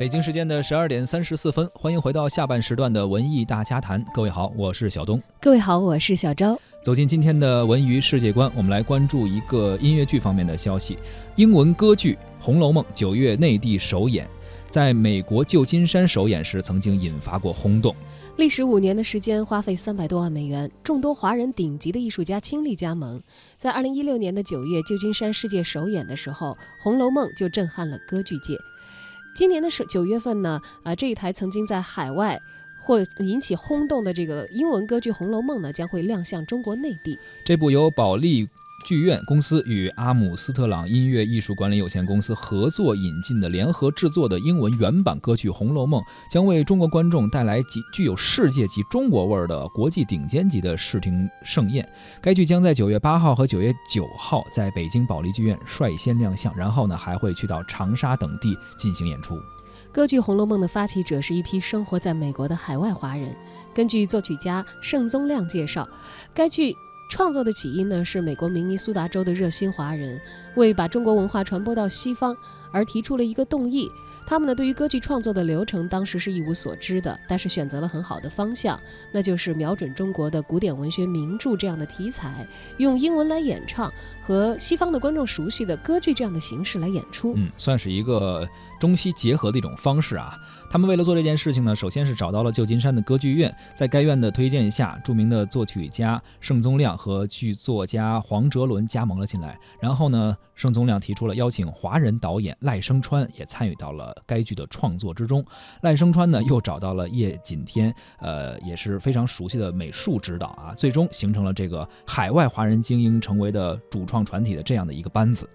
北京时间的十二点三十四分，欢迎回到下半时段的文艺大家谈。各位好，我是小东。各位好，我是小昭。走进今天的文娱世界观，我们来关注一个音乐剧方面的消息。英文歌剧《红楼梦》九月内地首演，在美国旧金山首演时曾经引发过轰动。历时五年的时间，花费三百多万美元，众多华人顶级的艺术家倾力加盟。在二零一六年的九月，旧金山世界首演的时候，《红楼梦》就震撼了歌剧界。今年的是九月份呢，啊，这一台曾经在海外或引起轰动的这个英文歌剧《红楼梦》呢，将会亮相中国内地。这部由保利。剧院公司与阿姆斯特朗音乐艺术管理有限公司合作引进的联合制作的英文原版歌剧《红楼梦》，将为中国观众带来极具有世界级中国味儿的国际顶尖级的视听盛宴。该剧将在九月八号和九月九号在北京保利剧院率先亮相，然后呢还会去到长沙等地进行演出。歌剧《红楼梦》的发起者是一批生活在美国的海外华人。根据作曲家盛宗亮介绍，该剧。创作的起因呢，是美国明尼苏达州的热心华人为把中国文化传播到西方而提出了一个动议。他们呢，对于歌剧创作的流程当时是一无所知的，但是选择了很好的方向，那就是瞄准中国的古典文学名著这样的题材，用英文来演唱和西方的观众熟悉的歌剧这样的形式来演出。嗯，算是一个。中西结合的一种方式啊！他们为了做这件事情呢，首先是找到了旧金山的歌剧院，在该院的推荐下，著名的作曲家盛宗亮和剧作家黄哲伦加盟了进来。然后呢，盛宗亮提出了邀请华人导演赖声川也参与到了该剧的创作之中。赖声川呢，又找到了叶锦添，呃，也是非常熟悉的美术指导啊，最终形成了这个海外华人精英成为的主创团体的这样的一个班子。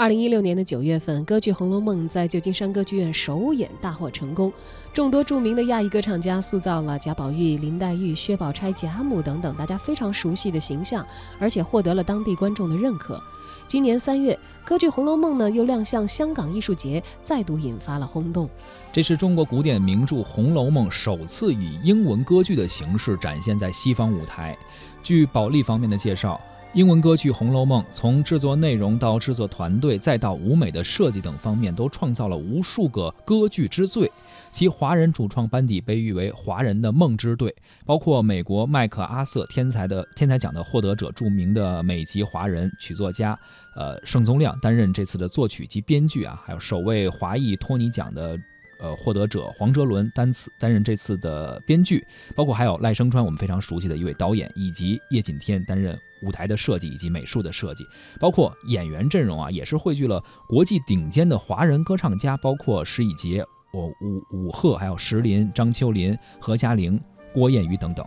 二零一六年的九月份，歌剧《红楼梦》在旧金山歌剧院首演大获成功，众多著名的亚裔歌唱家塑造了贾宝玉、林黛玉、薛宝钗、贾母等等大家非常熟悉的形象，而且获得了当地观众的认可。今年三月，歌剧《红楼梦》呢又亮相香港艺术节，再度引发了轰动。这是中国古典名著《红楼梦》首次以英文歌剧的形式展现在西方舞台。据保利方面的介绍。英文歌剧《红楼梦》从制作内容到制作团队，再到舞美的设计等方面，都创造了无数个歌剧之最。其华人主创班底被誉为“华人的梦之队”，包括美国麦克阿瑟天才的天才奖的获得者、著名的美籍华人曲作家，呃，盛宗亮担任这次的作曲及编剧啊，还有首位华裔托尼奖的。呃，获得者黄哲伦担此担任这次的编剧，包括还有赖声川，我们非常熟悉的一位导演，以及叶锦添担任舞台的设计以及美术的设计，包括演员阵容啊，也是汇聚了国际顶尖的华人歌唱家，包括石以洁、我武武赫，还有石林、张秋林、何嘉玲、郭燕瑜等等。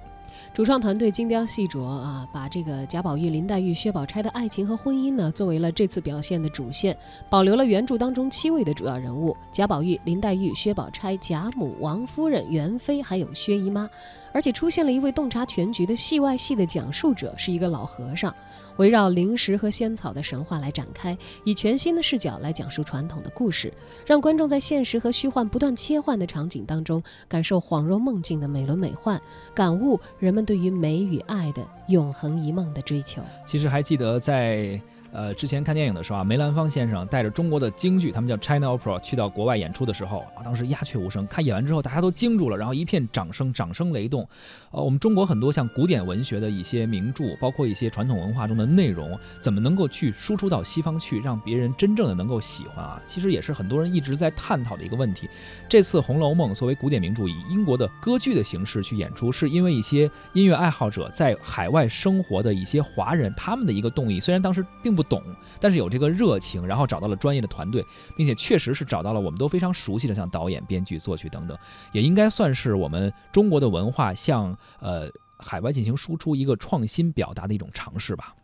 主创团队精雕细琢啊，把这个贾宝玉、林黛玉、薛宝钗的爱情和婚姻呢，作为了这次表现的主线，保留了原著当中七位的主要人物：贾宝玉、林黛玉、薛宝钗、贾母、王夫人、元妃，还有薛姨妈。而且出现了一位洞察全局的戏外戏的讲述者，是一个老和尚，围绕灵石和仙草的神话来展开，以全新的视角来讲述传统的故事，让观众在现实和虚幻不断切换的场景当中，感受恍若梦境的美轮美奂，感悟人们对于美与爱的永恒一梦的追求。其实还记得在。呃，之前看电影的时候啊，梅兰芳先生带着中国的京剧，他们叫 China Opera，去到国外演出的时候啊，当时鸦雀无声。看演完之后，大家都惊住了，然后一片掌声，掌声雷动。呃，我们中国很多像古典文学的一些名著，包括一些传统文化中的内容，怎么能够去输出到西方去，让别人真正的能够喜欢啊？其实也是很多人一直在探讨的一个问题。这次《红楼梦》作为古典名著，以英国的歌剧的形式去演出，是因为一些音乐爱好者在海外生活的一些华人他们的一个动力。虽然当时并不。不懂，但是有这个热情，然后找到了专业的团队，并且确实是找到了我们都非常熟悉的，像导演、编剧、作曲等等，也应该算是我们中国的文化向呃海外进行输出一个创新表达的一种尝试吧。